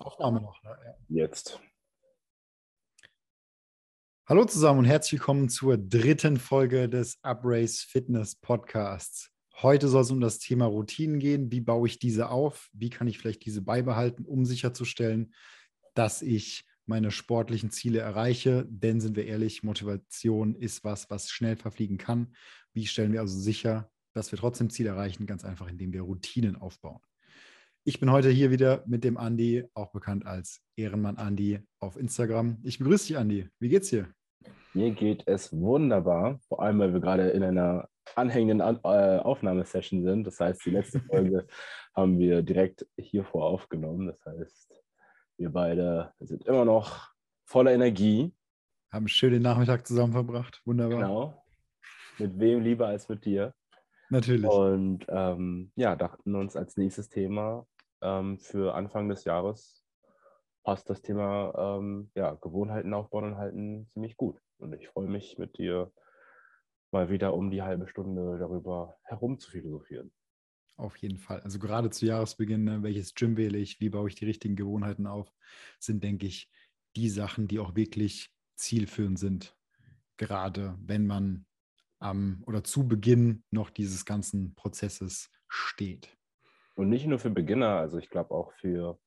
Aufnahme noch. Ne? Ja. Jetzt. Hallo zusammen und herzlich willkommen zur dritten Folge des Uprace Fitness Podcasts. Heute soll es um das Thema Routinen gehen. Wie baue ich diese auf? Wie kann ich vielleicht diese beibehalten, um sicherzustellen, dass ich meine sportlichen Ziele erreiche? Denn sind wir ehrlich, Motivation ist was, was schnell verfliegen kann. Wie stellen wir also sicher, dass wir trotzdem Ziele erreichen? Ganz einfach, indem wir Routinen aufbauen. Ich bin heute hier wieder mit dem Andi, auch bekannt als Ehrenmann Andi auf Instagram. Ich begrüße dich, Andi. Wie geht's dir? Mir geht es wunderbar, vor allem weil wir gerade in einer anhängenden An äh, Aufnahmesession sind. Das heißt, die letzte Folge haben wir direkt hiervor aufgenommen. Das heißt, wir beide sind immer noch voller Energie. Haben schön den Nachmittag zusammen verbracht. Wunderbar. Genau. Mit wem lieber als mit dir? Natürlich. Und ähm, ja, dachten uns als nächstes Thema ähm, für Anfang des Jahres passt das Thema ähm, ja, Gewohnheiten aufbauen und halten ziemlich gut. Und ich freue mich mit dir mal wieder um die halbe Stunde darüber herum zu philosophieren. Auf jeden Fall. Also gerade zu Jahresbeginn, ne, welches Gym wähle ich, wie baue ich die richtigen Gewohnheiten auf, sind, denke ich, die Sachen, die auch wirklich zielführend sind. Gerade wenn man am oder zu Beginn noch dieses ganzen Prozesses steht. Und nicht nur für Beginner, also ich glaube auch für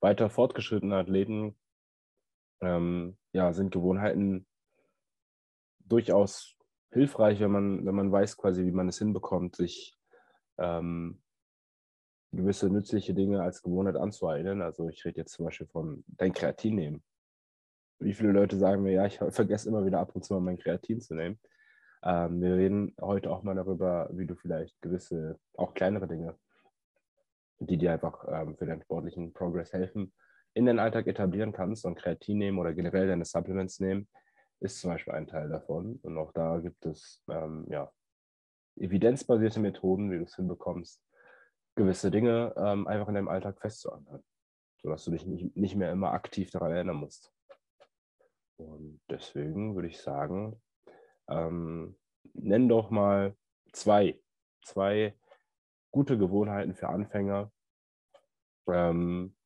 weiter fortgeschrittene Athleten ähm, ja, sind Gewohnheiten durchaus hilfreich, wenn man, wenn man weiß quasi, wie man es hinbekommt, sich ähm, gewisse nützliche Dinge als Gewohnheit anzueignen. Also ich rede jetzt zum Beispiel von dein Kreatin nehmen. Wie viele Leute sagen mir, ja, ich vergesse immer wieder ab und zu mal mein Kreatin zu nehmen. Ähm, wir reden heute auch mal darüber, wie du vielleicht gewisse, auch kleinere Dinge die dir einfach ähm, für deinen sportlichen Progress helfen, in den Alltag etablieren kannst und Kreatin nehmen oder generell deine Supplements nehmen, ist zum Beispiel ein Teil davon. Und auch da gibt es ähm, ja, evidenzbasierte Methoden, wie du es hinbekommst, gewisse Dinge ähm, einfach in deinem Alltag festzuhalten, sodass du dich nicht, nicht mehr immer aktiv daran erinnern musst. Und deswegen würde ich sagen, ähm, nenn doch mal zwei, zwei gute Gewohnheiten für Anfänger. Ähm,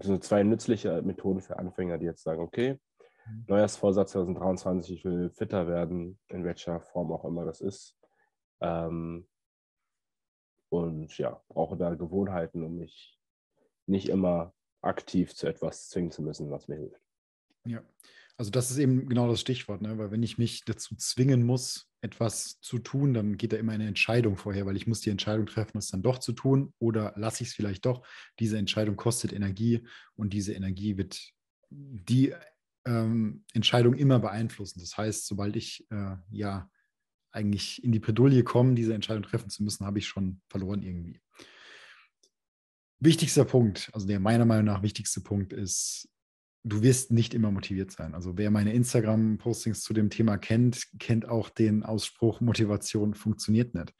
so zwei nützliche Methoden für Anfänger, die jetzt sagen, okay, mhm. Neujahrsvorsatz 2023, ich will fitter werden, in welcher Form auch immer das ist. Ähm, und ja, brauche da Gewohnheiten, um mich nicht immer aktiv zu etwas zwingen zu müssen, was mir hilft. Ja, also das ist eben genau das Stichwort, ne? weil wenn ich mich dazu zwingen muss, etwas zu tun, dann geht da immer eine Entscheidung vorher, weil ich muss die Entscheidung treffen, es dann doch zu tun oder lasse ich es vielleicht doch. Diese Entscheidung kostet Energie und diese Energie wird die ähm, Entscheidung immer beeinflussen. Das heißt, sobald ich äh, ja eigentlich in die Bredouille komme, diese Entscheidung treffen zu müssen, habe ich schon verloren irgendwie. Wichtigster Punkt, also der meiner Meinung nach wichtigste Punkt ist, du wirst nicht immer motiviert sein. Also wer meine Instagram-Postings zu dem Thema kennt, kennt auch den Ausspruch, Motivation funktioniert nicht.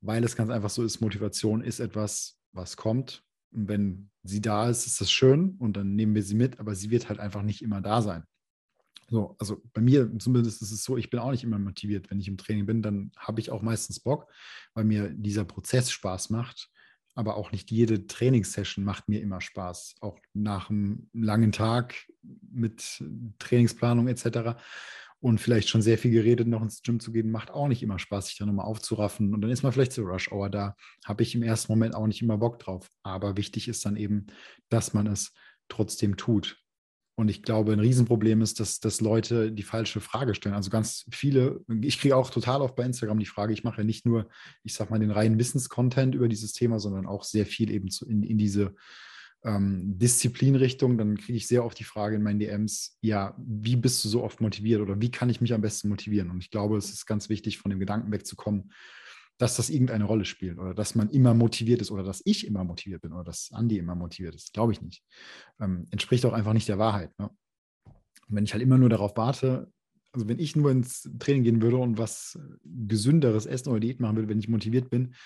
Weil es ganz einfach so ist, Motivation ist etwas, was kommt. Und wenn sie da ist, ist das schön und dann nehmen wir sie mit, aber sie wird halt einfach nicht immer da sein. So, also bei mir zumindest ist es so, ich bin auch nicht immer motiviert. Wenn ich im Training bin, dann habe ich auch meistens Bock, weil mir dieser Prozess Spaß macht aber auch nicht jede Trainingssession macht mir immer Spaß. Auch nach einem langen Tag mit Trainingsplanung etc. Und vielleicht schon sehr viel geredet, noch ins Gym zu gehen, macht auch nicht immer Spaß, sich da nochmal aufzuraffen. Und dann ist man vielleicht zur Rush Hour da. Habe ich im ersten Moment auch nicht immer Bock drauf. Aber wichtig ist dann eben, dass man es trotzdem tut. Und ich glaube, ein Riesenproblem ist, dass, dass Leute die falsche Frage stellen. Also ganz viele, ich kriege auch total oft bei Instagram die Frage, ich mache ja nicht nur, ich sag mal, den reinen Wissenscontent über dieses Thema, sondern auch sehr viel eben zu, in, in diese ähm, Disziplinrichtung. Dann kriege ich sehr oft die Frage in meinen DMs, ja, wie bist du so oft motiviert oder wie kann ich mich am besten motivieren? Und ich glaube, es ist ganz wichtig, von dem Gedanken wegzukommen, dass das irgendeine Rolle spielt oder dass man immer motiviert ist oder dass ich immer motiviert bin oder dass Andi immer motiviert ist. Glaube ich nicht. Ähm, entspricht auch einfach nicht der Wahrheit. Ne? Und wenn ich halt immer nur darauf warte, also wenn ich nur ins Training gehen würde und was gesünderes essen oder Diät machen würde, wenn ich motiviert bin,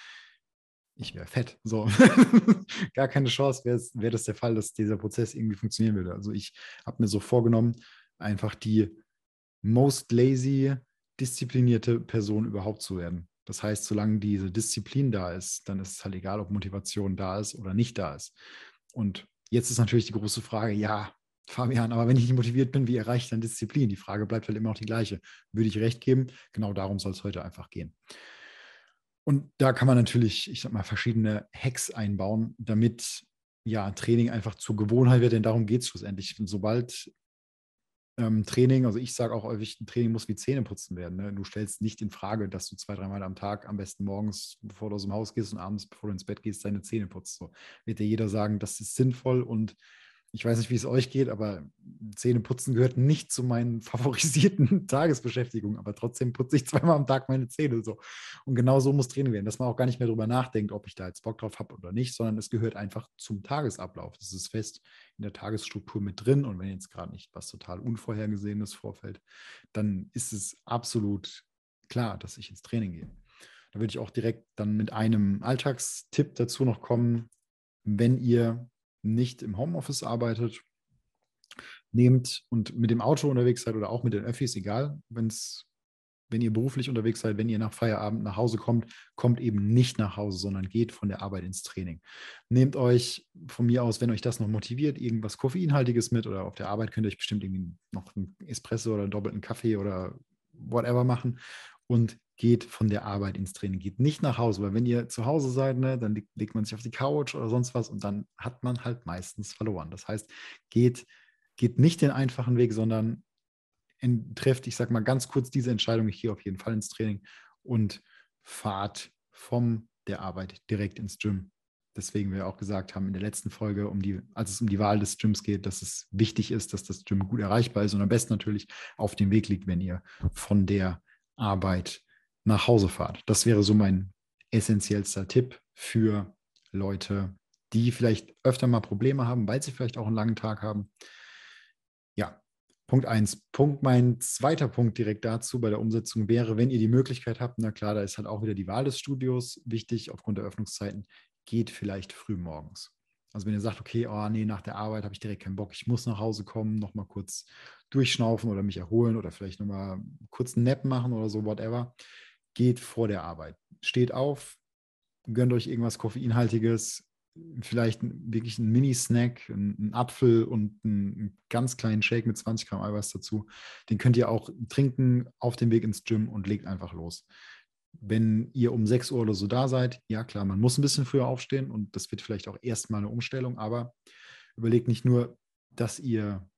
ich wäre fett. So, gar keine Chance wäre wär das der Fall, dass dieser Prozess irgendwie funktionieren würde. Also ich habe mir so vorgenommen, einfach die most lazy, disziplinierte Person überhaupt zu werden. Das heißt, solange diese Disziplin da ist, dann ist es halt egal, ob Motivation da ist oder nicht da ist. Und jetzt ist natürlich die große Frage, ja, Fabian, aber wenn ich nicht motiviert bin, wie erreiche ich dann Disziplin? Die Frage bleibt halt immer noch die gleiche. Würde ich recht geben? Genau darum soll es heute einfach gehen. Und da kann man natürlich, ich sag mal, verschiedene Hacks einbauen, damit ja Training einfach zur Gewohnheit wird, denn darum geht es schlussendlich. Und sobald ähm, Training, also ich sage auch häufig, ein Training muss wie Zähne putzen werden. Ne? Du stellst nicht in Frage, dass du zwei, dreimal am Tag, am besten morgens, bevor du aus dem Haus gehst und abends, bevor du ins Bett gehst, deine Zähne putzt. So wird dir jeder sagen, das ist sinnvoll und ich weiß nicht, wie es euch geht, aber Zähneputzen gehört nicht zu meinen favorisierten Tagesbeschäftigungen. Aber trotzdem putze ich zweimal am Tag meine Zähne so. Und genau so muss Training werden, dass man auch gar nicht mehr darüber nachdenkt, ob ich da jetzt Bock drauf habe oder nicht, sondern es gehört einfach zum Tagesablauf. Das ist fest in der Tagesstruktur mit drin. Und wenn jetzt gerade nicht was total Unvorhergesehenes vorfällt, dann ist es absolut klar, dass ich ins Training gehe. Da würde ich auch direkt dann mit einem Alltagstipp dazu noch kommen. Wenn ihr nicht im Homeoffice arbeitet, nehmt und mit dem Auto unterwegs seid oder auch mit den Öffis, egal, wenn's, wenn ihr beruflich unterwegs seid, wenn ihr nach Feierabend nach Hause kommt, kommt eben nicht nach Hause, sondern geht von der Arbeit ins Training. Nehmt euch von mir aus, wenn euch das noch motiviert, irgendwas Koffeinhaltiges mit oder auf der Arbeit könnt ihr euch bestimmt irgendwie noch einen Espresso oder einen doppelten Kaffee oder whatever machen und geht von der Arbeit ins Training, geht nicht nach Hause, weil wenn ihr zu Hause seid, ne, dann legt man sich auf die Couch oder sonst was und dann hat man halt meistens verloren. Das heißt, geht, geht nicht den einfachen Weg, sondern in, trefft, ich sage mal ganz kurz diese Entscheidung, ich gehe auf jeden Fall ins Training und fahrt von der Arbeit direkt ins Gym. Deswegen wir auch gesagt haben in der letzten Folge, um die, als es um die Wahl des Gyms geht, dass es wichtig ist, dass das Gym gut erreichbar ist und am besten natürlich auf dem Weg liegt, wenn ihr von der Arbeit nach Hause fahrt. Das wäre so mein essentiellster Tipp für Leute, die vielleicht öfter mal Probleme haben, weil sie vielleicht auch einen langen Tag haben. Ja, Punkt eins. Punkt, mein zweiter Punkt direkt dazu bei der Umsetzung wäre, wenn ihr die Möglichkeit habt, na klar, da ist halt auch wieder die Wahl des Studios wichtig aufgrund der Öffnungszeiten, geht vielleicht früh morgens. Also wenn ihr sagt, okay, oh nee, nach der Arbeit habe ich direkt keinen Bock, ich muss nach Hause kommen, nochmal kurz durchschnaufen oder mich erholen oder vielleicht nochmal kurz einen Nap machen oder so, whatever, geht vor der Arbeit. Steht auf, gönnt euch irgendwas Koffeinhaltiges, vielleicht wirklich einen Mini-Snack, einen Apfel und einen ganz kleinen Shake mit 20 Gramm Eiweiß dazu. Den könnt ihr auch trinken auf dem Weg ins Gym und legt einfach los. Wenn ihr um 6 Uhr oder so da seid, ja klar, man muss ein bisschen früher aufstehen und das wird vielleicht auch erstmal eine Umstellung, aber überlegt nicht nur, dass ihr,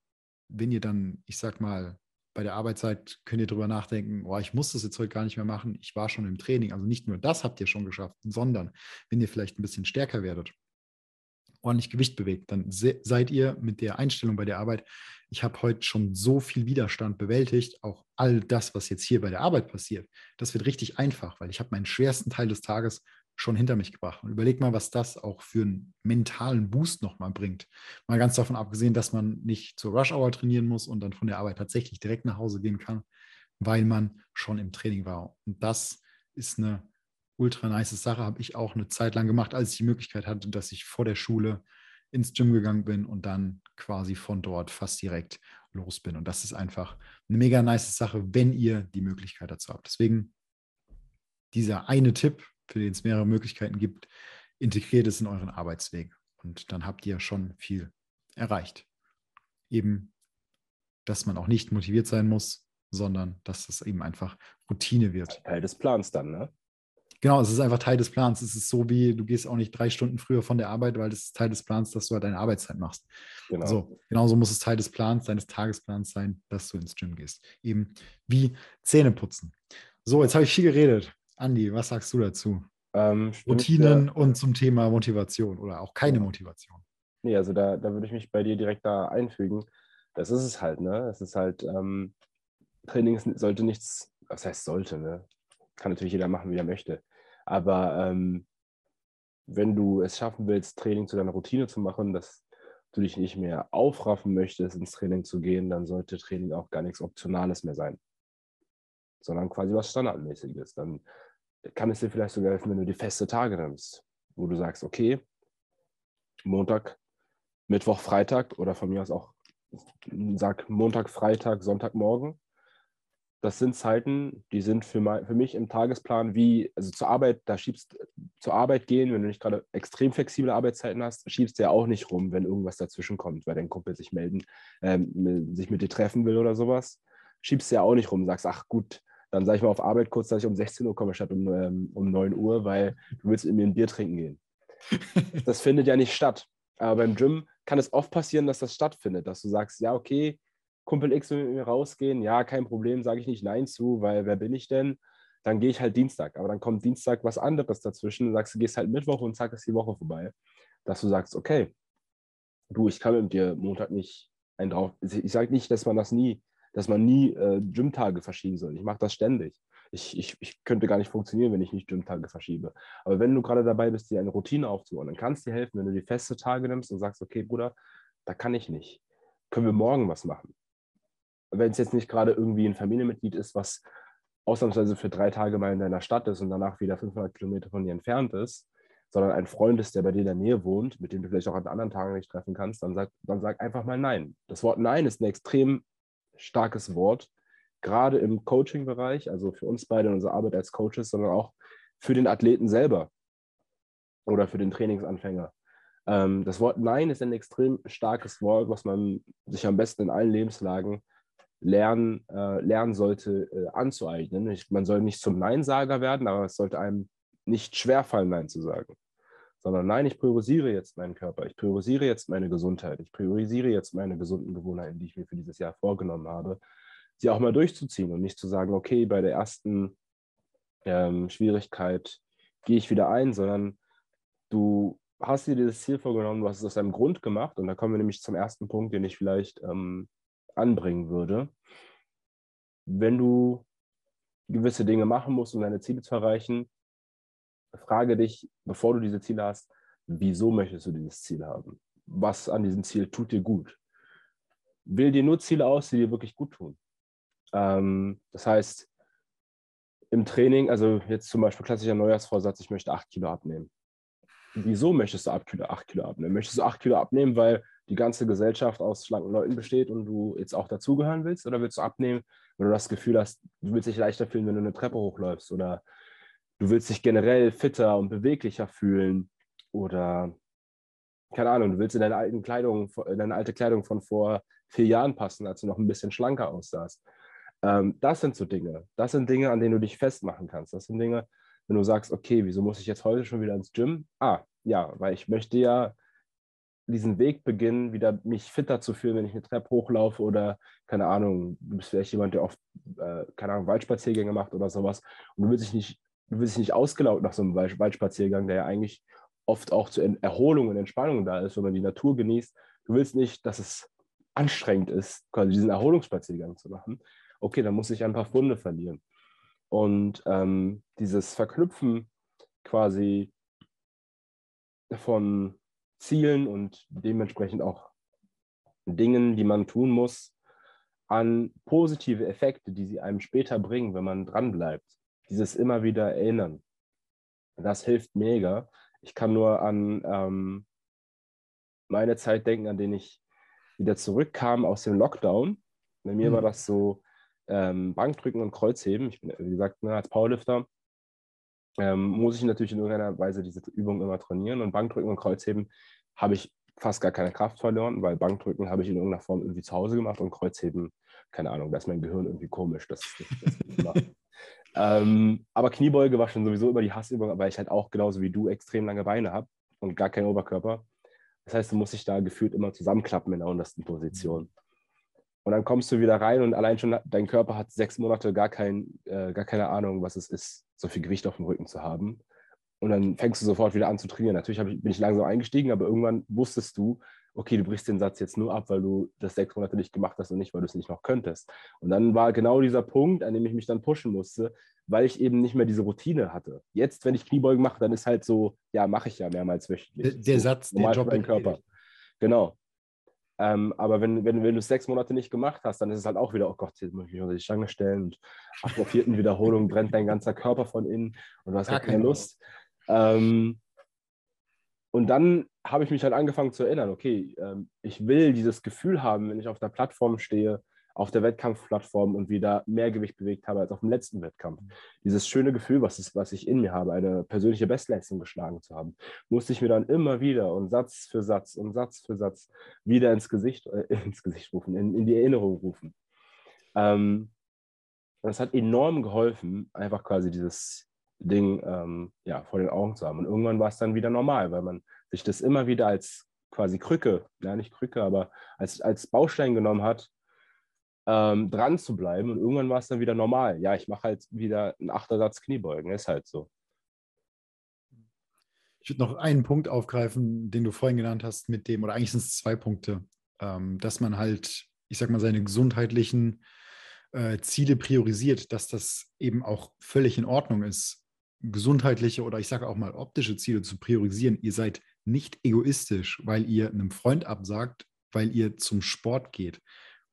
wenn ihr dann, ich sag mal, bei der Arbeitszeit könnt ihr darüber nachdenken, oh, ich muss das jetzt heute gar nicht mehr machen, ich war schon im Training. Also nicht nur das habt ihr schon geschafft, sondern wenn ihr vielleicht ein bisschen stärker werdet, ordentlich Gewicht bewegt, dann se seid ihr mit der Einstellung bei der Arbeit, ich habe heute schon so viel Widerstand bewältigt, auch all das, was jetzt hier bei der Arbeit passiert, das wird richtig einfach, weil ich habe meinen schwersten Teil des Tages schon hinter mich gebracht. Und überleg mal, was das auch für einen mentalen Boost nochmal bringt. Mal ganz davon abgesehen, dass man nicht zur Rush Hour trainieren muss und dann von der Arbeit tatsächlich direkt nach Hause gehen kann, weil man schon im Training war. Und das ist eine ultra nice Sache, habe ich auch eine Zeit lang gemacht, als ich die Möglichkeit hatte, dass ich vor der Schule ins Gym gegangen bin und dann quasi von dort fast direkt los bin. Und das ist einfach eine mega nice Sache, wenn ihr die Möglichkeit dazu habt. Deswegen dieser eine Tipp, für den es mehrere Möglichkeiten gibt, integriert es in euren Arbeitsweg. Und dann habt ihr schon viel erreicht. Eben, dass man auch nicht motiviert sein muss, sondern dass es eben einfach Routine wird. Teil des Plans dann, ne? Genau, es ist einfach Teil des Plans. Es ist so wie, du gehst auch nicht drei Stunden früher von der Arbeit, weil das ist Teil des Plans, dass du halt deine Arbeitszeit machst. Genau. So, genauso muss es Teil des Plans, deines Tagesplans sein, dass du ins Gym gehst. Eben wie Zähne putzen. So, jetzt habe ich viel geredet. Andi, was sagst du dazu? Ähm, Routinen ja. und zum Thema Motivation oder auch keine ja. Motivation. Nee, also da, da würde ich mich bei dir direkt da einfügen. Das ist es halt, ne? Es ist halt, ähm, Training sollte nichts, was heißt sollte, ne? Kann natürlich jeder machen, wie er möchte. Aber ähm, wenn du es schaffen willst, Training zu deiner Routine zu machen, dass du dich nicht mehr aufraffen möchtest, ins Training zu gehen, dann sollte Training auch gar nichts Optionales mehr sein, sondern quasi was Standardmäßiges. Dann kann es dir vielleicht sogar helfen, wenn du die feste Tage nimmst, wo du sagst, okay, Montag, Mittwoch, Freitag oder von mir aus auch, sag Montag, Freitag, Sonntagmorgen das sind Zeiten, die sind für, mein, für mich im Tagesplan wie, also zur Arbeit, da schiebst zur Arbeit gehen, wenn du nicht gerade extrem flexible Arbeitszeiten hast, schiebst du ja auch nicht rum, wenn irgendwas dazwischen kommt, weil dein Kumpel sich melden, ähm, sich mit dir treffen will oder sowas. Schiebst du ja auch nicht rum, sagst, ach gut, dann sage ich mal auf Arbeit kurz, dass ich um 16 Uhr komme statt um, ähm, um 9 Uhr, weil du willst mit mir ein Bier trinken gehen. das findet ja nicht statt. Aber beim Gym kann es oft passieren, dass das stattfindet, dass du sagst, ja, okay, Kumpel X will mit mir rausgehen, ja, kein Problem, sage ich nicht Nein zu, weil wer bin ich denn? Dann gehe ich halt Dienstag. Aber dann kommt Dienstag was anderes dazwischen, sagst du, gehst halt Mittwoch und zack, ist die Woche vorbei. Dass du sagst, okay, du, ich kann mit dir Montag nicht ein drauf. Ich sage nicht, dass man das nie, dass man nie äh, Gymtage verschieben soll. Ich mache das ständig. Ich, ich, ich könnte gar nicht funktionieren, wenn ich nicht Gymtage verschiebe. Aber wenn du gerade dabei bist, dir eine Routine aufzubauen, dann kann es dir helfen, wenn du die feste Tage nimmst und sagst, okay, Bruder, da kann ich nicht. Können wir morgen was machen? wenn es jetzt nicht gerade irgendwie ein Familienmitglied ist, was ausnahmsweise für drei Tage mal in deiner Stadt ist und danach wieder 500 Kilometer von dir entfernt ist, sondern ein Freund ist, der bei dir in der Nähe wohnt, mit dem du vielleicht auch an anderen Tagen nicht treffen kannst, dann sag, dann sag einfach mal Nein. Das Wort Nein ist ein extrem starkes Wort, gerade im Coaching-Bereich, also für uns beide in unserer Arbeit als Coaches, sondern auch für den Athleten selber oder für den Trainingsanfänger. Ähm, das Wort Nein ist ein extrem starkes Wort, was man sich am besten in allen Lebenslagen lernen, äh, lernen sollte, äh, anzueignen. Ich, man soll nicht zum Neinsager werden, aber es sollte einem nicht schwerfallen, Nein zu sagen. Sondern nein, ich priorisiere jetzt meinen Körper, ich priorisiere jetzt meine Gesundheit, ich priorisiere jetzt meine gesunden Gewohnheiten, die ich mir für dieses Jahr vorgenommen habe, sie auch mal durchzuziehen und nicht zu sagen, okay, bei der ersten ähm, Schwierigkeit gehe ich wieder ein, sondern du hast dir dieses Ziel vorgenommen, du hast es aus einem Grund gemacht und da kommen wir nämlich zum ersten Punkt, den ich vielleicht ähm, anbringen würde. Wenn du gewisse Dinge machen musst, um deine Ziele zu erreichen, frage dich, bevor du diese Ziele hast, wieso möchtest du dieses Ziel haben? Was an diesem Ziel tut dir gut? Wähl dir nur Ziele aus, die dir wirklich gut tun. Ähm, das heißt, im Training, also jetzt zum Beispiel klassischer Neujahrsvorsatz, ich möchte acht Kilo abnehmen. Wieso möchtest du acht Kilo, acht Kilo abnehmen? Möchtest du acht Kilo abnehmen, weil die ganze Gesellschaft aus schlanken Leuten besteht und du jetzt auch dazugehören willst? Oder willst du abnehmen, wenn du das Gefühl hast, du willst dich leichter fühlen, wenn du eine Treppe hochläufst? Oder du willst dich generell fitter und beweglicher fühlen? Oder keine Ahnung, du willst in deine, alten Kleidung, in deine alte Kleidung von vor vier Jahren passen, als du noch ein bisschen schlanker aussahst. Ähm, das sind so Dinge. Das sind Dinge, an denen du dich festmachen kannst. Das sind Dinge, wenn du sagst, okay, wieso muss ich jetzt heute schon wieder ins Gym? Ah, ja, weil ich möchte ja diesen Weg beginnen, wieder mich fitter zu fühlen, wenn ich eine Treppe hochlaufe oder, keine Ahnung, du bist vielleicht jemand, der oft, äh, keine Ahnung, Waldspaziergänge macht oder sowas und du willst dich nicht, du willst dich nicht ausgelaugt nach so einem Waldspaziergang, der ja eigentlich oft auch zur Erholung und Entspannung da ist, wenn man die Natur genießt. Du willst nicht, dass es anstrengend ist, quasi diesen Erholungsspaziergang zu machen. Okay, dann muss ich ein paar Funde verlieren. Und ähm, dieses Verknüpfen quasi von Zielen und dementsprechend auch Dingen, die man tun muss, an positive Effekte, die sie einem später bringen, wenn man dranbleibt. Dieses immer wieder erinnern. Das hilft mega. Ich kann nur an ähm, meine Zeit denken, an denen ich wieder zurückkam aus dem Lockdown. Bei mir mhm. war das so ähm, Bankdrücken und Kreuzheben. Ich bin, wie gesagt, ne, als Powerlifter ähm, muss ich natürlich in irgendeiner Weise diese Übung immer trainieren. Und Bankdrücken und Kreuzheben habe ich fast gar keine Kraft verloren, weil Bankdrücken habe ich in irgendeiner Form irgendwie zu Hause gemacht und Kreuzheben, keine Ahnung, da ist mein Gehirn irgendwie komisch. Das, das, das ähm, aber Kniebeuge war schon sowieso über die Hassübung, weil ich halt auch genauso wie du extrem lange Beine habe und gar keinen Oberkörper. Das heißt, du musst dich da gefühlt immer zusammenklappen in der untersten Position. Und dann kommst du wieder rein und allein schon dein Körper hat sechs Monate gar, kein, äh, gar keine Ahnung, was es ist, so viel Gewicht auf dem Rücken zu haben. Und dann fängst du sofort wieder an zu trainieren. Natürlich ich, bin ich langsam eingestiegen, aber irgendwann wusstest du, okay, du brichst den Satz jetzt nur ab, weil du das sechs Monate nicht gemacht hast und nicht, weil du es nicht noch könntest. Und dann war genau dieser Punkt, an dem ich mich dann pushen musste, weil ich eben nicht mehr diese Routine hatte. Jetzt, wenn ich Kniebeugen mache, dann ist halt so, ja, mache ich ja mehrmals wöchentlich. Der, der so, Satz, der Job im Körper. Genau. Ähm, aber wenn, wenn, wenn du es sechs Monate nicht gemacht hast, dann ist es halt auch wieder, oh Gott, jetzt muss ich mich unter die Stange stellen und ab der vierten Wiederholung brennt dein ganzer Körper von innen und du hast gar keine Lust. Ähm, und dann habe ich mich halt angefangen zu erinnern, okay, ähm, ich will dieses Gefühl haben, wenn ich auf der Plattform stehe, auf der Wettkampfplattform und wieder mehr Gewicht bewegt habe als auf dem letzten Wettkampf. Dieses schöne Gefühl, was, ist, was ich in mir habe, eine persönliche Bestleistung geschlagen zu haben, musste ich mir dann immer wieder und Satz für Satz und Satz für Satz wieder ins Gesicht, äh, ins Gesicht rufen, in, in die Erinnerung rufen. Ähm, das hat enorm geholfen, einfach quasi dieses Ding ähm, ja, vor den Augen zu haben. Und irgendwann war es dann wieder normal, weil man sich das immer wieder als quasi Krücke, ja nicht Krücke, aber als, als Baustein genommen hat, ähm, dran zu bleiben. Und irgendwann war es dann wieder normal. Ja, ich mache halt wieder einen Achtersatz Kniebeugen, ist halt so. Ich würde noch einen Punkt aufgreifen, den du vorhin genannt hast, mit dem, oder eigentlich sind es zwei Punkte, ähm, dass man halt, ich sag mal, seine gesundheitlichen äh, Ziele priorisiert, dass das eben auch völlig in Ordnung ist, gesundheitliche oder ich sage auch mal optische Ziele zu priorisieren. Ihr seid nicht egoistisch, weil ihr einem Freund absagt, weil ihr zum Sport geht.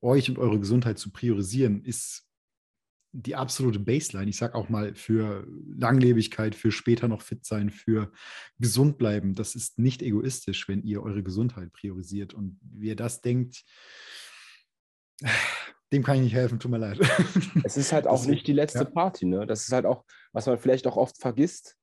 Euch und eure Gesundheit zu priorisieren, ist die absolute Baseline. Ich sage auch mal für Langlebigkeit, für später noch fit sein, für gesund bleiben. Das ist nicht egoistisch, wenn ihr eure Gesundheit priorisiert. Und wer das denkt, dem kann ich nicht helfen, tut mir leid. Es ist halt auch das nicht die letzte ja. Party, ne? Das ist halt auch, was man vielleicht auch oft vergisst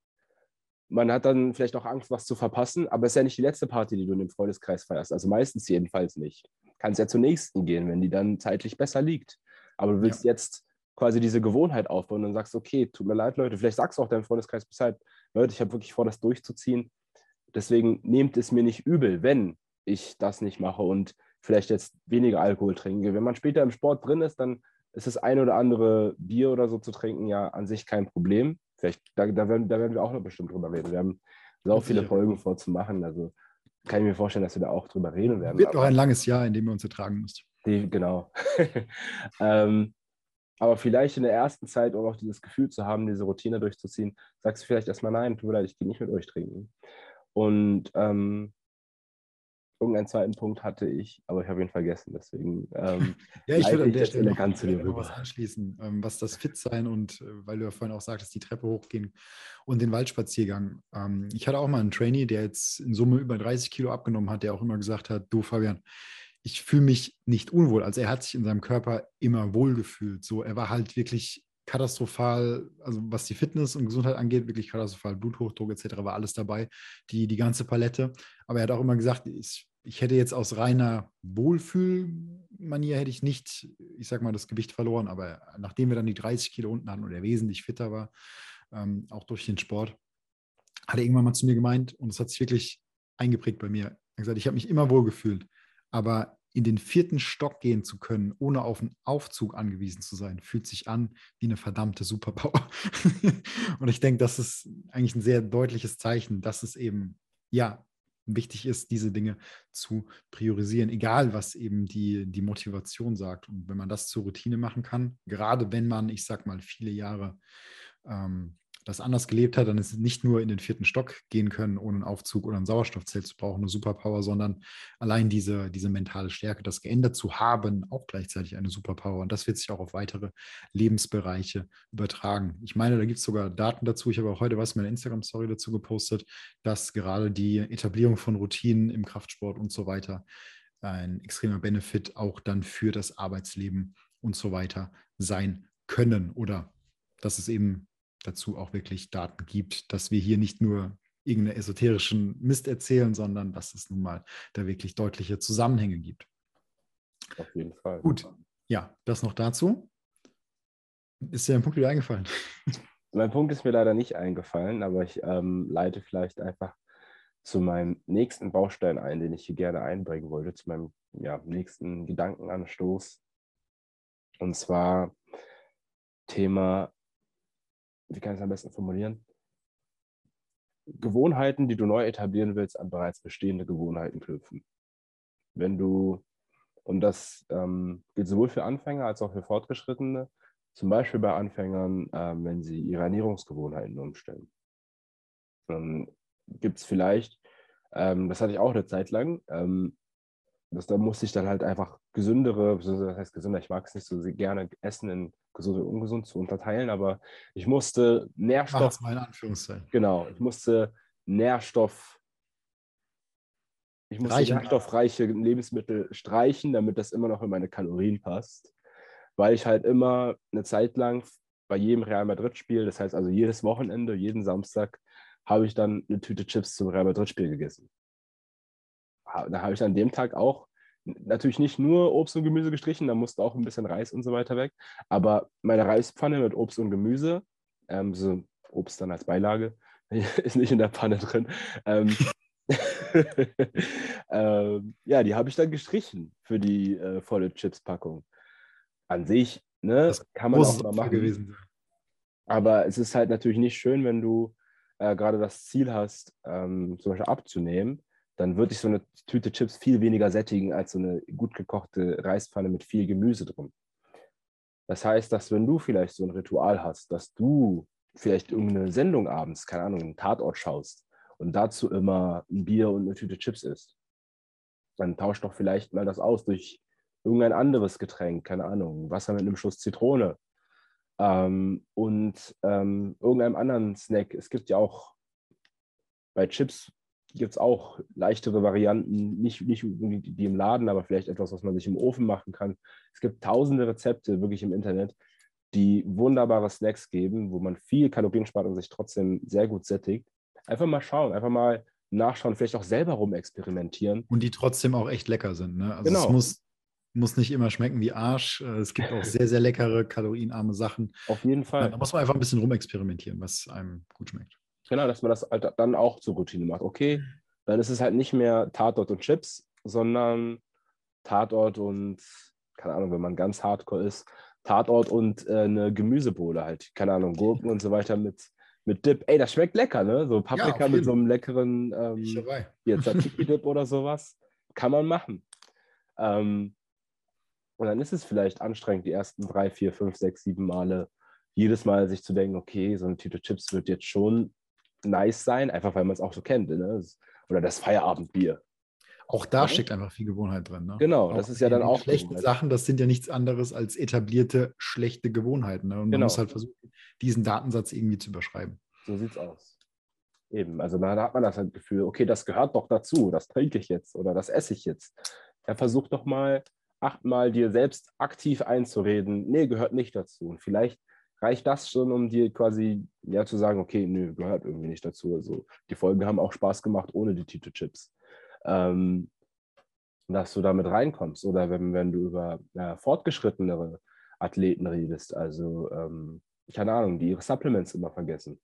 man hat dann vielleicht auch Angst, was zu verpassen, aber es ist ja nicht die letzte Party, die du in dem Freundeskreis feierst. Also meistens jedenfalls nicht. Kannst ja zur nächsten gehen, wenn die dann zeitlich besser liegt. Aber du willst ja. jetzt quasi diese Gewohnheit aufbauen und sagst, okay, tut mir leid, Leute, vielleicht sagst du auch deinem Freundeskreis Bescheid, Leute, ich habe wirklich vor, das durchzuziehen. Deswegen nehmt es mir nicht übel, wenn ich das nicht mache und vielleicht jetzt weniger Alkohol trinke. Wenn man später im Sport drin ist, dann ist das ein oder andere Bier oder so zu trinken ja an sich kein Problem. Vielleicht, da, da, werden, da werden wir auch noch bestimmt drüber reden. Wir haben so viele Folgen vorzumachen. Also kann ich mir vorstellen, dass wir da auch drüber reden werden. Wird noch ein langes Jahr, in dem wir uns ertragen müssen. Die, genau. ähm, aber vielleicht in der ersten Zeit, um auch dieses Gefühl zu haben, diese Routine durchzuziehen, sagst du vielleicht erstmal nein, tut mir leid, ich gehe nicht mit euch trinken. Und ähm, irgendeinen zweiten Punkt hatte ich, aber ich habe ihn vergessen. Deswegen. Ähm, ja, ich würde an der Stelle noch, noch was anschließen, ähm, was das Fit-Sein und, äh, weil du ja vorhin auch sagtest, die Treppe hochgehen und den Waldspaziergang. Ähm, ich hatte auch mal einen Trainee, der jetzt in Summe über 30 Kilo abgenommen hat, der auch immer gesagt hat: Du, Fabian, ich fühle mich nicht unwohl. Also er hat sich in seinem Körper immer wohl gefühlt. So, er war halt wirklich katastrophal, also was die Fitness und Gesundheit angeht, wirklich katastrophal, Bluthochdruck etc. war alles dabei, die, die ganze Palette. Aber er hat auch immer gesagt, ich ich hätte jetzt aus reiner Wohlfühlmanier hätte ich nicht, ich sag mal, das Gewicht verloren, aber nachdem wir dann die 30 Kilo unten hatten und er wesentlich fitter war, ähm, auch durch den Sport, hat er irgendwann mal zu mir gemeint und es hat sich wirklich eingeprägt bei mir. Er hat gesagt, ich habe mich immer wohl gefühlt, aber in den vierten Stock gehen zu können, ohne auf einen Aufzug angewiesen zu sein, fühlt sich an wie eine verdammte Superpower. und ich denke, das ist eigentlich ein sehr deutliches Zeichen, dass es eben, ja, wichtig ist, diese Dinge zu priorisieren, egal was eben die, die Motivation sagt. Und wenn man das zur Routine machen kann, gerade wenn man, ich sag mal, viele Jahre ähm, das anders gelebt hat, dann ist nicht nur in den vierten Stock gehen können, ohne einen Aufzug oder ein Sauerstoffzelt zu brauchen, eine Superpower, sondern allein diese, diese mentale Stärke, das geändert zu haben, auch gleichzeitig eine Superpower. Und das wird sich auch auf weitere Lebensbereiche übertragen. Ich meine, da gibt es sogar Daten dazu. Ich habe auch heute was in meiner Instagram-Story dazu gepostet, dass gerade die Etablierung von Routinen im Kraftsport und so weiter ein extremer Benefit auch dann für das Arbeitsleben und so weiter sein können oder dass es eben dazu auch wirklich Daten gibt, dass wir hier nicht nur irgendeinen esoterischen Mist erzählen, sondern dass es nun mal da wirklich deutliche Zusammenhänge gibt. Auf jeden Fall. Gut, ja, das noch dazu. Ist dir ein Punkt wieder eingefallen? Mein Punkt ist mir leider nicht eingefallen, aber ich ähm, leite vielleicht einfach zu meinem nächsten Baustein ein, den ich hier gerne einbringen wollte, zu meinem ja, nächsten Gedankenanstoß. Und zwar Thema wie kann ich es am besten formulieren? Gewohnheiten, die du neu etablieren willst, an bereits bestehende Gewohnheiten knüpfen. Wenn du, und das ähm, gilt sowohl für Anfänger als auch für Fortgeschrittene, zum Beispiel bei Anfängern, ähm, wenn sie ihre Ernährungsgewohnheiten umstellen. Dann gibt es vielleicht, ähm, das hatte ich auch eine Zeit lang, ähm, das, da musste ich dann halt einfach gesündere, das heißt gesünder, ich mag es nicht so gerne essen in gesund und ungesund zu unterteilen, aber ich musste Nährstoff. Mal in Anführungszeichen. Genau, ich musste Nährstoff. Ich musste Reichen. nährstoffreiche Lebensmittel streichen, damit das immer noch in meine Kalorien passt. weil ich halt immer eine Zeit lang bei jedem Real Madrid-Spiel, das heißt also jedes Wochenende, jeden Samstag, habe ich dann eine Tüte Chips zum Real Madrid-Spiel gegessen. Da habe ich an dem Tag auch natürlich nicht nur Obst und Gemüse gestrichen, da musste auch ein bisschen Reis und so weiter weg. Aber meine Reispfanne mit Obst und Gemüse, ähm, so Obst dann als Beilage, ist nicht in der Pfanne drin. Ähm, ähm, ja, die habe ich dann gestrichen für die äh, volle Chips-Packung. An sich, ne, das kann man auch mal machen. Gewesen. Aber es ist halt natürlich nicht schön, wenn du äh, gerade das Ziel hast, ähm, zum Beispiel abzunehmen dann würde ich so eine Tüte Chips viel weniger sättigen als so eine gut gekochte Reispfanne mit viel Gemüse drin. Das heißt, dass wenn du vielleicht so ein Ritual hast, dass du vielleicht irgendeine Sendung abends, keine Ahnung, einen Tatort schaust und dazu immer ein Bier und eine Tüte Chips isst, dann tausch doch vielleicht mal das aus durch irgendein anderes Getränk, keine Ahnung, Wasser mit einem Schuss Zitrone ähm, und ähm, irgendeinem anderen Snack. Es gibt ja auch bei Chips gibt es auch leichtere Varianten, nicht, nicht die im Laden, aber vielleicht etwas, was man sich im Ofen machen kann. Es gibt tausende Rezepte wirklich im Internet, die wunderbare Snacks geben, wo man viel Kalorien spart und sich trotzdem sehr gut sättigt. Einfach mal schauen, einfach mal nachschauen, vielleicht auch selber rumexperimentieren. Und die trotzdem auch echt lecker sind. Ne? Also genau. es muss, muss nicht immer schmecken wie Arsch. Äh, es gibt auch sehr, sehr leckere, kalorienarme Sachen. Auf jeden Fall. Da muss man einfach ein bisschen rumexperimentieren, was einem gut schmeckt. Genau, dass man das halt dann auch zur Routine macht. Okay, dann ist es halt nicht mehr Tatort und Chips, sondern Tatort und, keine Ahnung, wenn man ganz hardcore ist, Tatort und äh, eine Gemüsebohle halt. Keine Ahnung, Gurken und so weiter mit, mit Dip. Ey, das schmeckt lecker, ne? So Paprika ja, mit so einem leckeren ähm, jetzt Tzatziki-Dip oder sowas. Kann man machen. Ähm, und dann ist es vielleicht anstrengend, die ersten drei, vier, fünf, sechs, sieben Male jedes Mal sich zu denken, okay, so eine Tüte Chips wird jetzt schon nice sein, einfach weil man es auch so kennt. Ne? Oder das Feierabendbier. Auch da ja. steckt einfach viel Gewohnheit drin. Ne? Genau, auch das ist ja dann auch. Schlechte Sachen, das sind ja nichts anderes als etablierte schlechte Gewohnheiten. Ne? Und man genau. muss halt versuchen, diesen Datensatz irgendwie zu überschreiben. So sieht's aus. Eben, also da hat man das halt Gefühl, okay, das gehört doch dazu, das trinke ich jetzt oder das esse ich jetzt. Er versucht doch mal achtmal dir selbst aktiv einzureden, nee, gehört nicht dazu. Und vielleicht reicht das schon, um dir quasi ja zu sagen, okay, nö, gehört irgendwie nicht dazu. Also die Folgen haben auch Spaß gemacht ohne die Tito Chips. Ähm, dass du damit reinkommst oder wenn, wenn du über ja, fortgeschrittenere Athleten redest, also ähm, keine Ahnung, die ihre Supplements immer vergessen.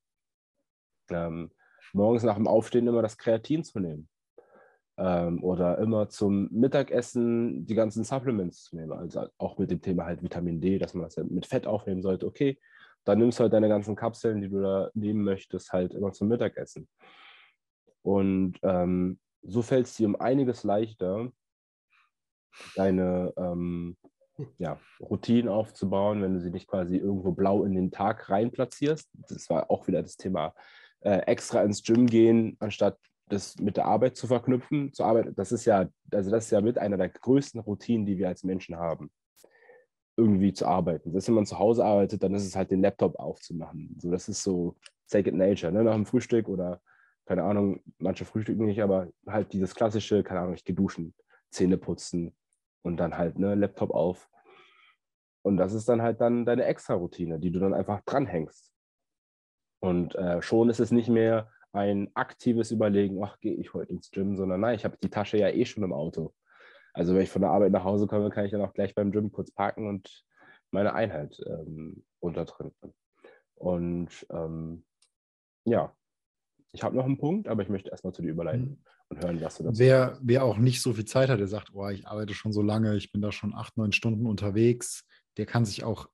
Ähm, morgens nach dem Aufstehen immer das Kreatin zu nehmen ähm, oder immer zum Mittagessen die ganzen Supplements zu nehmen. Also auch mit dem Thema halt Vitamin D, dass man das mit Fett aufnehmen sollte. Okay, dann nimmst du halt deine ganzen Kapseln, die du da nehmen möchtest, halt immer zum Mittagessen. Und ähm, so fällt es dir um einiges leichter, deine ähm, ja, Routinen aufzubauen, wenn du sie nicht quasi irgendwo blau in den Tag rein platzierst. Das war auch wieder das Thema äh, extra ins Gym gehen, anstatt das mit der Arbeit zu verknüpfen, zur Arbeit, das ist ja, also das ist ja mit einer der größten Routinen, die wir als Menschen haben, irgendwie zu arbeiten. Dass wenn man zu Hause arbeitet, dann ist es halt den Laptop aufzumachen. So, das ist so Second Nature, ne? nach dem Frühstück oder keine Ahnung, manche frühstücken nicht, aber halt dieses klassische, keine Ahnung, ich gehe duschen, Zähne putzen und dann halt ne Laptop auf. Und das ist dann halt dann deine Extra-Routine, die du dann einfach dranhängst. Und äh, schon ist es nicht mehr ein aktives Überlegen, ach, gehe ich heute ins Gym, sondern nein, ich habe die Tasche ja eh schon im Auto. Also wenn ich von der Arbeit nach Hause komme, kann ich dann auch gleich beim Gym kurz parken und meine Einheit ähm, untertrinken. Und ähm, ja, ich habe noch einen Punkt, aber ich möchte erstmal zu dir überleiten mhm. und hören, was du dazu wer. Wer auch nicht so viel Zeit hat, der sagt, oh, ich arbeite schon so lange, ich bin da schon acht, neun Stunden unterwegs, der kann sich auch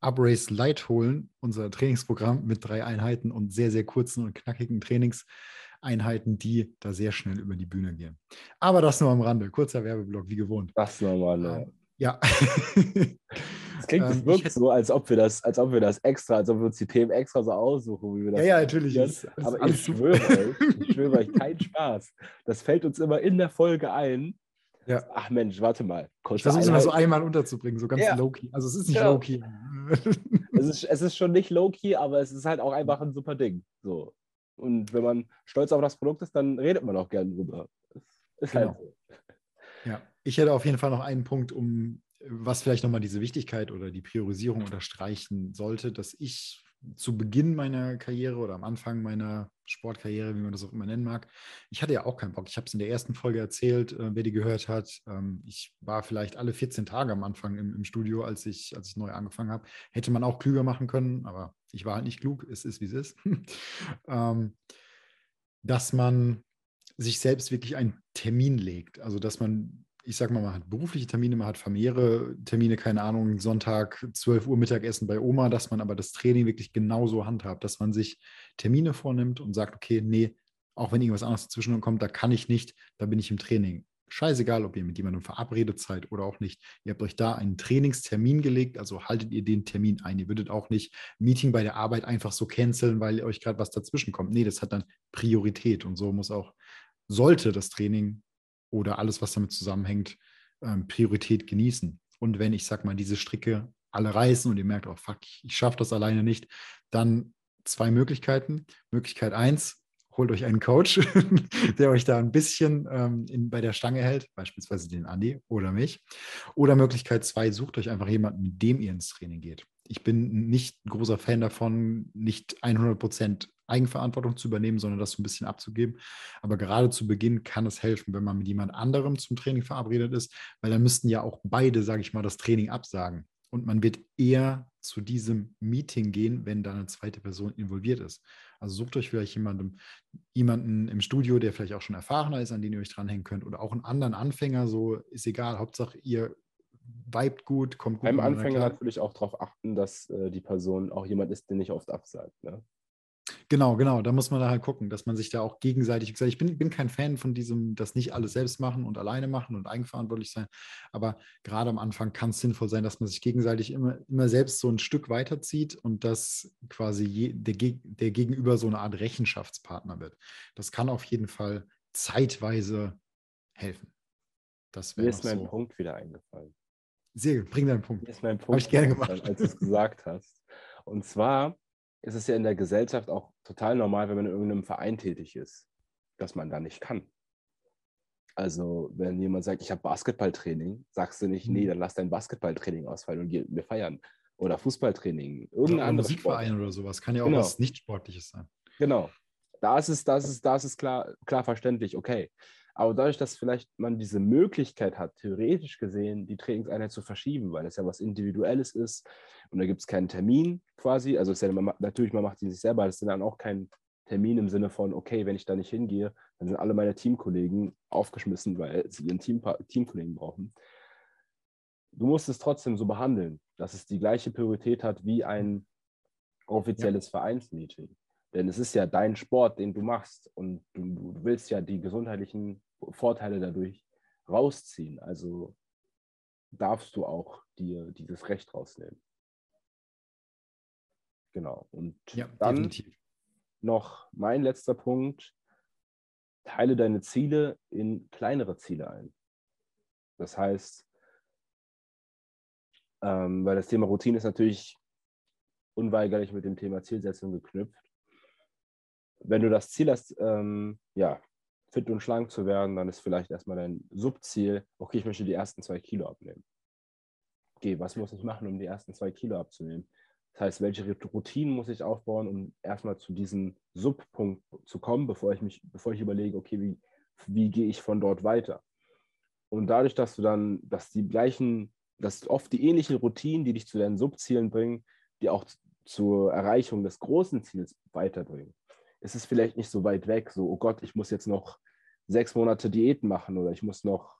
Uprace Light holen, unser Trainingsprogramm mit drei Einheiten und sehr, sehr kurzen und knackigen Trainingseinheiten, die da sehr schnell über die Bühne gehen. Aber das nur am Rande. Kurzer Werbeblock, wie gewohnt. Das normal, ähm, ja. Es klingt ähm, wirklich so, als ob wir das, als ob wir das extra, als ob wir uns die Themen extra so aussuchen, wie wir das. Ja, ja, natürlich. Ist, Aber ich schwöre euch, ich schwöre euch, kein Spaß. Das fällt uns immer in der Folge ein. Ja. Ach Mensch, warte mal. Ich versuche es mal so einmal unterzubringen, so ganz ja. low-key. Also es ist nicht ja. low-key. es, ist, es ist schon nicht low-key, aber es ist halt auch einfach ein super Ding. So. Und wenn man stolz auf das Produkt ist, dann redet man auch gerne drüber. Ist halt genau. halt so. Ja, ich hätte auf jeden Fall noch einen Punkt, um was vielleicht nochmal diese Wichtigkeit oder die Priorisierung unterstreichen sollte, dass ich zu Beginn meiner Karriere oder am Anfang meiner Sportkarriere, wie man das auch immer nennen mag, ich hatte ja auch keinen Bock. Ich habe es in der ersten Folge erzählt, äh, wer die gehört hat. Ähm, ich war vielleicht alle 14 Tage am Anfang im, im Studio, als ich, als ich neu angefangen habe. Hätte man auch klüger machen können, aber ich war halt nicht klug. Es ist, wie es ist. ähm, dass man sich selbst wirklich einen Termin legt. Also, dass man ich sag mal, man hat berufliche Termine, man hat familiäre Termine, keine Ahnung, Sonntag 12 Uhr Mittagessen bei Oma, dass man aber das Training wirklich genauso handhabt, dass man sich Termine vornimmt und sagt, okay, nee, auch wenn irgendwas anderes dazwischen kommt, da kann ich nicht, da bin ich im Training. Scheißegal, ob ihr mit jemandem verabredet seid oder auch nicht. Ihr habt euch da einen Trainingstermin gelegt, also haltet ihr den Termin ein. Ihr würdet auch nicht Meeting bei der Arbeit einfach so canceln, weil euch gerade was dazwischen kommt. Nee, das hat dann Priorität und so muss auch, sollte das Training oder alles, was damit zusammenhängt, ähm, Priorität genießen. Und wenn ich sag mal, diese Stricke alle reißen und ihr merkt, oh fuck, ich schaffe das alleine nicht, dann zwei Möglichkeiten. Möglichkeit eins, holt euch einen Coach, der euch da ein bisschen ähm, in, bei der Stange hält, beispielsweise den Andi oder mich. Oder Möglichkeit zwei, sucht euch einfach jemanden, mit dem ihr ins Training geht. Ich bin nicht großer Fan davon, nicht 100 Prozent Eigenverantwortung zu übernehmen, sondern das so ein bisschen abzugeben. Aber gerade zu Beginn kann es helfen, wenn man mit jemand anderem zum Training verabredet ist, weil dann müssten ja auch beide, sage ich mal, das Training absagen. Und man wird eher zu diesem Meeting gehen, wenn da eine zweite Person involviert ist. Also sucht euch vielleicht jemanden, jemanden im Studio, der vielleicht auch schon erfahrener ist, an den ihr euch dranhängen könnt, oder auch einen anderen Anfänger, so ist egal. Hauptsache, ihr vibet gut, kommt gut. Beim Anfänger natürlich auch darauf achten, dass äh, die Person auch jemand ist, der nicht oft absagt. Ne? Genau, genau. Da muss man da halt gucken, dass man sich da auch gegenseitig, gesagt, ich bin, bin kein Fan von diesem, das nicht alles selbst machen und alleine machen und eigenverantwortlich sein. Aber gerade am Anfang kann es sinnvoll sein, dass man sich gegenseitig immer, immer selbst so ein Stück weiterzieht und dass quasi je, der, der Gegenüber so eine Art Rechenschaftspartner wird. Das kann auf jeden Fall zeitweise helfen. Das Mir ist mein so. Punkt wieder eingefallen. Sehr gut, bring deinen Punkt. Mir ist mein Punkt Habe ich gerne gemacht. Als du es gesagt hast. Und zwar ist es ja in der Gesellschaft auch total normal, wenn man in irgendeinem Verein tätig ist, dass man da nicht kann. Also, wenn jemand sagt, ich habe Basketballtraining, sagst du nicht, nee, mhm. dann lass dein Basketballtraining ausfallen und wir feiern. Oder Fußballtraining, irgendein oder Musikverein Sport. oder sowas, kann ja auch genau. was nicht-sportliches sein. Genau. Da ist es, das ist, das ist klar, klar verständlich, okay. Aber dadurch, dass vielleicht man diese Möglichkeit hat, theoretisch gesehen, die Trainingseinheit zu verschieben, weil es ja was Individuelles ist und da gibt es keinen Termin quasi, also ja, man, natürlich, man macht sie sich selber, das ist dann auch kein Termin im Sinne von, okay, wenn ich da nicht hingehe, dann sind alle meine Teamkollegen aufgeschmissen, weil sie ihren Team, Teamkollegen brauchen. Du musst es trotzdem so behandeln, dass es die gleiche Priorität hat wie ein offizielles ja. Vereinsmeeting. Denn es ist ja dein Sport, den du machst und du, du willst ja die gesundheitlichen Vorteile dadurch rausziehen. Also darfst du auch dir dieses Recht rausnehmen. Genau. Und ja, dann definitiv. noch mein letzter Punkt. Teile deine Ziele in kleinere Ziele ein. Das heißt, ähm, weil das Thema Routine ist natürlich unweigerlich mit dem Thema Zielsetzung geknüpft. Wenn du das Ziel hast, ähm, ja, fit und schlank zu werden, dann ist vielleicht erstmal dein Subziel, okay, ich möchte die ersten zwei Kilo abnehmen. Okay, was muss ich machen, um die ersten zwei Kilo abzunehmen? Das heißt, welche Routinen muss ich aufbauen, um erstmal zu diesem Subpunkt zu kommen, bevor ich mich, bevor ich überlege, okay, wie, wie gehe ich von dort weiter? Und dadurch, dass du dann, dass die gleichen, dass oft die ähnlichen Routinen, die dich zu deinen Subzielen bringen, die auch zur Erreichung des großen Ziels weiterbringen ist es vielleicht nicht so weit weg, so, oh Gott, ich muss jetzt noch sechs Monate Diäten machen oder ich muss noch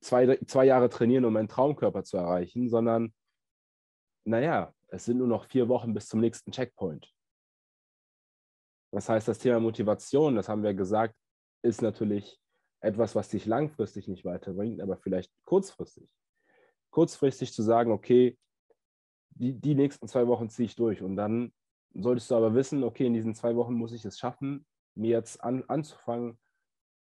zwei, zwei Jahre trainieren, um meinen Traumkörper zu erreichen, sondern naja, es sind nur noch vier Wochen bis zum nächsten Checkpoint. Das heißt, das Thema Motivation, das haben wir gesagt, ist natürlich etwas, was dich langfristig nicht weiterbringt, aber vielleicht kurzfristig. Kurzfristig zu sagen, okay, die, die nächsten zwei Wochen ziehe ich durch und dann solltest du aber wissen, okay, in diesen zwei Wochen muss ich es schaffen, mir jetzt an, anzufangen,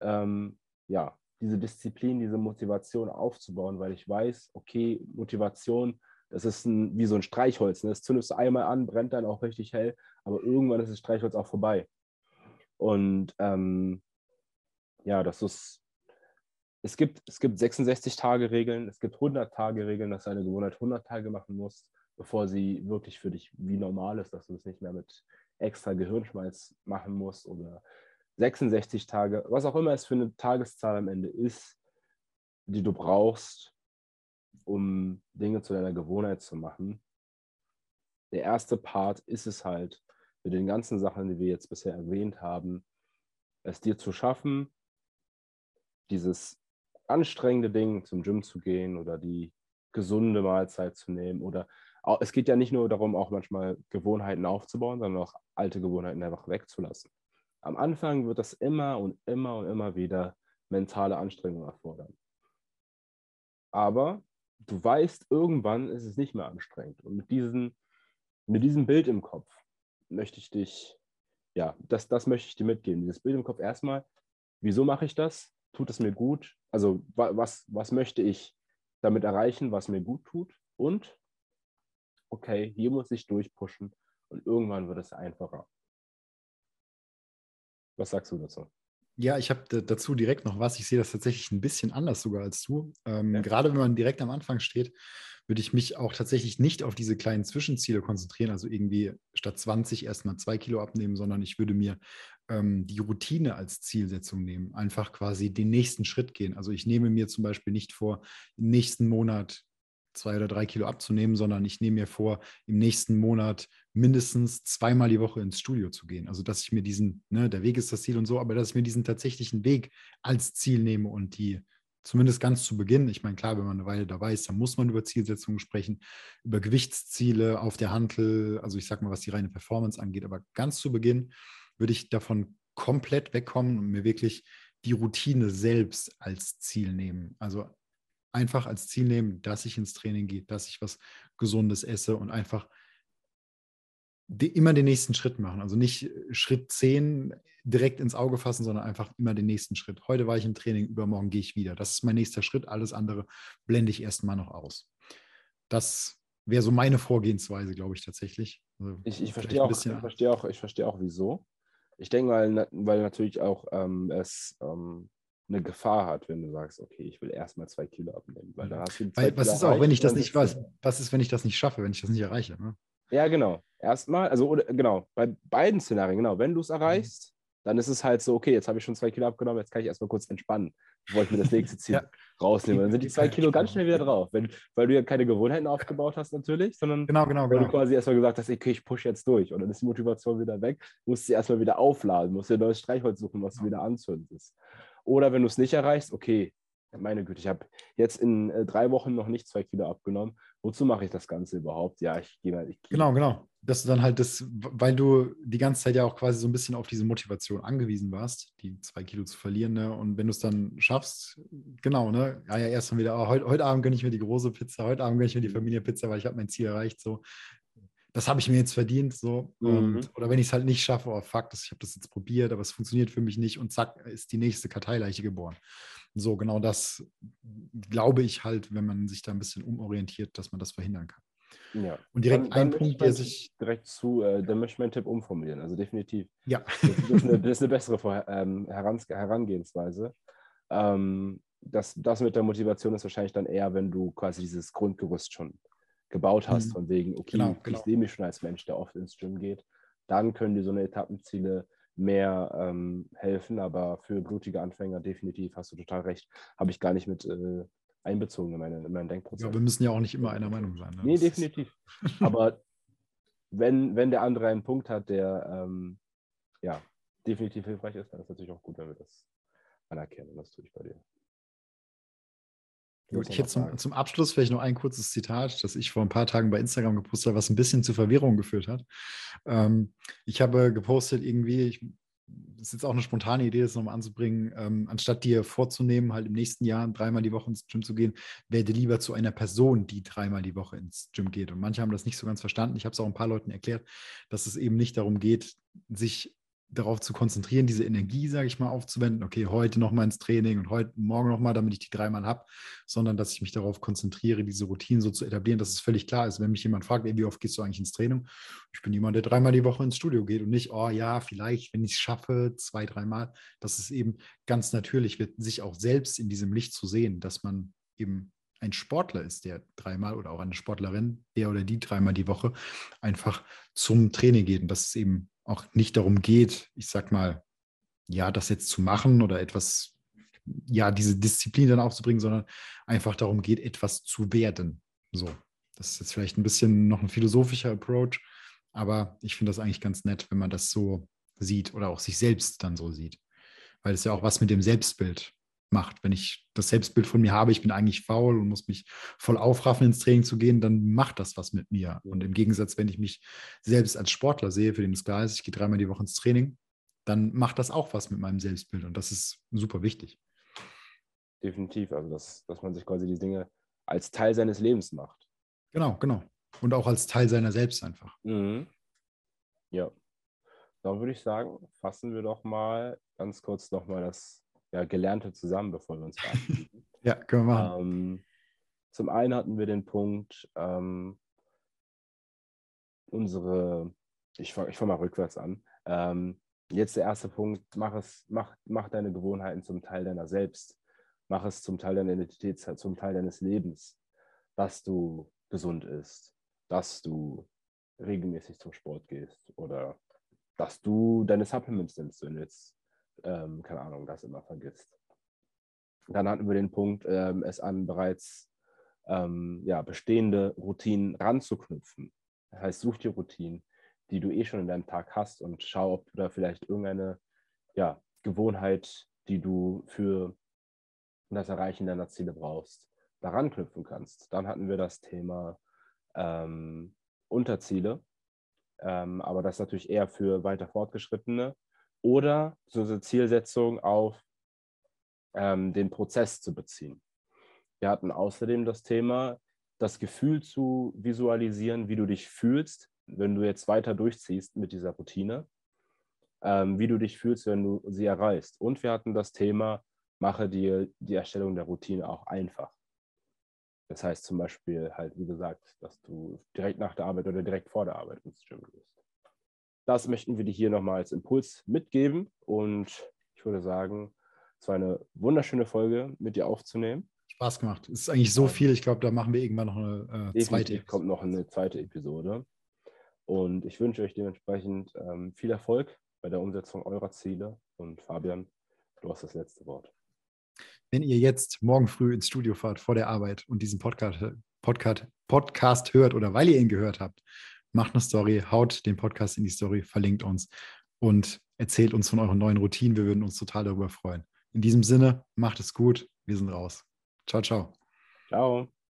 ähm, ja, diese Disziplin, diese Motivation aufzubauen, weil ich weiß, okay, Motivation, das ist ein, wie so ein Streichholz. Ne? Das zündest du einmal an, brennt dann auch richtig hell, aber irgendwann ist das Streichholz auch vorbei. Und ähm, ja, das ist es gibt, es gibt 66-Tage-Regeln, es gibt 100-Tage-Regeln, dass du eine Gewohnheit 100 Tage machen musst, bevor sie wirklich für dich wie normal ist, dass du es nicht mehr mit extra Gehirnschmalz machen musst oder 66 Tage, was auch immer es für eine Tageszahl am Ende ist, die du brauchst, um Dinge zu deiner Gewohnheit zu machen. Der erste Part ist es halt, mit den ganzen Sachen, die wir jetzt bisher erwähnt haben, es dir zu schaffen, dieses anstrengende Ding zum Gym zu gehen oder die gesunde Mahlzeit zu nehmen oder es geht ja nicht nur darum, auch manchmal Gewohnheiten aufzubauen, sondern auch alte Gewohnheiten einfach wegzulassen. Am Anfang wird das immer und immer und immer wieder mentale Anstrengung erfordern. Aber du weißt, irgendwann ist es nicht mehr anstrengend. Und mit, diesen, mit diesem Bild im Kopf möchte ich dich, ja, das, das möchte ich dir mitgeben. Dieses Bild im Kopf erstmal, wieso mache ich das? Tut es mir gut? Also was, was möchte ich damit erreichen, was mir gut tut? Und, okay, hier muss ich durchpushen und irgendwann wird es einfacher. Was sagst du dazu? Ja, ich habe dazu direkt noch was. Ich sehe das tatsächlich ein bisschen anders sogar als du. Ähm, ja. Gerade wenn man direkt am Anfang steht, würde ich mich auch tatsächlich nicht auf diese kleinen Zwischenziele konzentrieren, also irgendwie statt 20 erstmal zwei Kilo abnehmen, sondern ich würde mir ähm, die Routine als Zielsetzung nehmen. Einfach quasi den nächsten Schritt gehen. Also ich nehme mir zum Beispiel nicht vor, im nächsten Monat zwei oder drei Kilo abzunehmen, sondern ich nehme mir vor, im nächsten Monat mindestens zweimal die Woche ins Studio zu gehen. Also dass ich mir diesen, ne, der Weg ist das Ziel und so, aber dass ich mir diesen tatsächlichen Weg als Ziel nehme und die zumindest ganz zu Beginn, ich meine, klar, wenn man eine Weile dabei ist, dann muss man über Zielsetzungen sprechen, über Gewichtsziele auf der Hantel, also ich sag mal, was die reine Performance angeht, aber ganz zu Beginn würde ich davon komplett wegkommen und mir wirklich die Routine selbst als Ziel nehmen. Also einfach als Ziel nehmen, dass ich ins Training gehe, dass ich was Gesundes esse und einfach die, immer den nächsten Schritt machen. Also nicht Schritt 10 direkt ins Auge fassen, sondern einfach immer den nächsten Schritt. Heute war ich im Training, übermorgen gehe ich wieder. Das ist mein nächster Schritt. Alles andere blende ich erstmal noch aus. Das wäre so meine Vorgehensweise, glaube ich, tatsächlich. Also ich, ich, verstehe auch, ich, verstehe auch, ich verstehe auch, wieso. Ich denke mal, weil natürlich auch ähm, es ähm, eine Gefahr hat, wenn du sagst, okay, ich will erstmal zwei Kilo abnehmen. Weil dann hast du zwei Weil, was ist auch, wenn ich das nicht weiß? Was ist, wenn ich das nicht schaffe, wenn ich das nicht erreiche? Ne? Ja, genau. Erstmal, also oder, genau, bei beiden Szenarien, genau, wenn du es mhm. erreichst, dann ist es halt so, okay, jetzt habe ich schon zwei Kilo abgenommen, jetzt kann ich erstmal kurz entspannen, bevor ich mir das nächste Ziel ja. rausnehme. Dann sind die zwei Kilo ganz schnell wieder drauf, wenn, weil du ja keine Gewohnheiten aufgebaut hast natürlich, sondern genau, genau, weil genau. du quasi erstmal gesagt hast, okay, ich pushe jetzt durch und dann ist die Motivation wieder weg, musst sie erstmal wieder aufladen, musst dir ein neues Streichholz suchen, was du wieder anzündest. Oder wenn du es nicht erreichst, okay, meine Güte, ich habe jetzt in äh, drei Wochen noch nicht zwei Kilo abgenommen. Wozu mache ich das Ganze überhaupt? Ja, ich gehe mal. Ich geh. Genau, genau. Dass du dann halt das, weil du die ganze Zeit ja auch quasi so ein bisschen auf diese Motivation angewiesen warst, die zwei Kilo zu verlieren. Ne? Und wenn du es dann schaffst, genau, ne? Ja, ja, erst dann wieder, oh, heute, heute Abend gönne ich mir die große Pizza, heute Abend gönne ich mir die mhm. Familienpizza, weil ich habe mein Ziel erreicht. So, das habe ich mir jetzt verdient. So. Mhm. Und, oder wenn ich es halt nicht schaffe, oh fuck, das, ich habe das jetzt probiert, aber es funktioniert für mich nicht und zack, ist die nächste Karteileiche geboren. So, genau das glaube ich halt, wenn man sich da ein bisschen umorientiert, dass man das verhindern kann. Ja. Und direkt dann, ein dann Punkt, der sich. Direkt zu, äh, dann möchte ich meinen Tipp umformulieren. Also definitiv. Ja. Das, das, ist, eine, das ist, eine, bessere Vor ähm, Herangehensweise. Ähm, das, das mit der Motivation ist wahrscheinlich dann eher, wenn du quasi dieses Grundgerüst schon gebaut hast, mhm. von wegen, okay, genau, genau. ich sehe mich schon als Mensch, der oft ins Gym geht, dann können dir so eine Etappenziele mehr ähm, helfen, aber für blutige Anfänger definitiv, hast du total recht, habe ich gar nicht mit äh, einbezogen in, meine, in meinen Denkprozess. Ja, wir müssen ja auch nicht immer einer Meinung sein. Ne? Nee, definitiv. aber wenn, wenn der andere einen Punkt hat, der ähm, ja, definitiv hilfreich ist, dann ist es natürlich auch gut, wenn wir das anerkennen. Das tue ich bei dir. Gut, ich hätte zum, zum, Abschluss vielleicht noch ein kurzes Zitat, das ich vor ein paar Tagen bei Instagram gepostet habe, was ein bisschen zu Verwirrung geführt hat. Ähm, ich habe gepostet irgendwie, ich, das ist jetzt auch eine spontane Idee, das nochmal anzubringen, ähm, anstatt dir vorzunehmen, halt im nächsten Jahr dreimal die Woche ins Gym zu gehen, werde lieber zu einer Person, die dreimal die Woche ins Gym geht. Und manche haben das nicht so ganz verstanden. Ich habe es auch ein paar Leuten erklärt, dass es eben nicht darum geht, sich darauf zu konzentrieren, diese Energie, sage ich mal, aufzuwenden, okay, heute noch mal ins Training und heute, morgen noch mal, damit ich die dreimal habe, sondern dass ich mich darauf konzentriere, diese Routinen so zu etablieren, dass es völlig klar ist, wenn mich jemand fragt, ey, wie oft gehst du eigentlich ins Training? Ich bin jemand, der dreimal die Woche ins Studio geht und nicht, oh ja, vielleicht, wenn ich es schaffe, zwei, dreimal, dass es eben ganz natürlich wird, sich auch selbst in diesem Licht zu sehen, dass man eben ein Sportler ist, der dreimal oder auch eine Sportlerin, der oder die dreimal die Woche einfach zum Training geht. Und dass es eben auch nicht darum geht, ich sag mal, ja, das jetzt zu machen oder etwas, ja, diese Disziplin dann aufzubringen, sondern einfach darum geht, etwas zu werden. So. Das ist jetzt vielleicht ein bisschen noch ein philosophischer Approach, aber ich finde das eigentlich ganz nett, wenn man das so sieht oder auch sich selbst dann so sieht. Weil es ja auch was mit dem Selbstbild macht. Wenn ich das Selbstbild von mir habe, ich bin eigentlich faul und muss mich voll aufraffen, ins Training zu gehen, dann macht das was mit mir. Und im Gegensatz, wenn ich mich selbst als Sportler sehe, für den es klar ist, ich gehe dreimal die Woche ins Training, dann macht das auch was mit meinem Selbstbild. Und das ist super wichtig. Definitiv. Also, dass, dass man sich quasi die Dinge als Teil seines Lebens macht. Genau, genau. Und auch als Teil seiner selbst einfach. Mhm. Ja. Dann würde ich sagen, fassen wir doch mal ganz kurz nochmal das ja, Gelernte zusammen, bevor wir uns verabschieden. ja, können wir machen. Ähm, zum einen hatten wir den Punkt, ähm, unsere, ich fange ich fang mal rückwärts an. Ähm, jetzt der erste Punkt, mach, es, mach, mach deine Gewohnheiten zum Teil deiner selbst. Mach es zum Teil deiner Identität, zum Teil deines Lebens, dass du gesund isst, dass du regelmäßig zum Sport gehst oder dass du deine Supplements nimmst, wenn du jetzt ähm, keine Ahnung, das immer vergisst. Dann hatten wir den Punkt, ähm, es an bereits ähm, ja, bestehende Routinen ranzuknüpfen. Das heißt, such die Routinen, die du eh schon in deinem Tag hast und schau, ob du da vielleicht irgendeine ja, Gewohnheit, die du für das Erreichen deiner Ziele brauchst, daran knüpfen kannst. Dann hatten wir das Thema ähm, Unterziele, ähm, aber das ist natürlich eher für weiter Fortgeschrittene oder so eine Zielsetzung auf ähm, den Prozess zu beziehen. Wir hatten außerdem das Thema, das Gefühl zu visualisieren, wie du dich fühlst, wenn du jetzt weiter durchziehst mit dieser Routine, ähm, wie du dich fühlst, wenn du sie erreichst. Und wir hatten das Thema, mache dir die Erstellung der Routine auch einfach. Das heißt zum Beispiel halt, wie gesagt, dass du direkt nach der Arbeit oder direkt vor der Arbeit ins Gym gehst. Das möchten wir dir hier nochmal als Impuls mitgeben. Und ich würde sagen, es war eine wunderschöne Folge mit dir aufzunehmen. Spaß gemacht. Es ist eigentlich so viel. Ich glaube, da machen wir irgendwann noch eine äh, zweite. Episode. kommt noch eine zweite Episode. Und ich wünsche euch dementsprechend ähm, viel Erfolg bei der Umsetzung eurer Ziele. Und Fabian, du hast das letzte Wort. Wenn ihr jetzt morgen früh ins Studio fahrt vor der Arbeit und diesen Podcast, Podcast, Podcast hört oder weil ihr ihn gehört habt macht eine Story, haut den Podcast in die Story, verlinkt uns und erzählt uns von euren neuen Routinen. Wir würden uns total darüber freuen. In diesem Sinne, macht es gut. Wir sind raus. Ciao, ciao. Ciao.